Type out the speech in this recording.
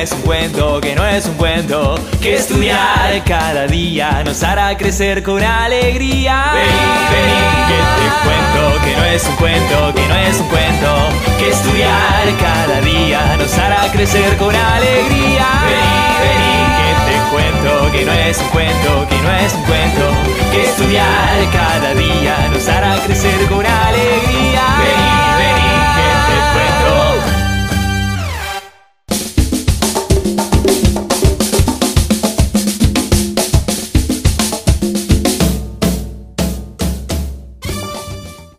es un cuento, que no es un cuento, que estudiar cada día nos hará crecer con alegría. Vení, vení, que te cuento, que no es un cuento, que no es un cuento, que estudiar cada día nos hará crecer con alegría. Vení, vení, que te cuento, que no es un cuento, que no es un cuento, que estudiar cada día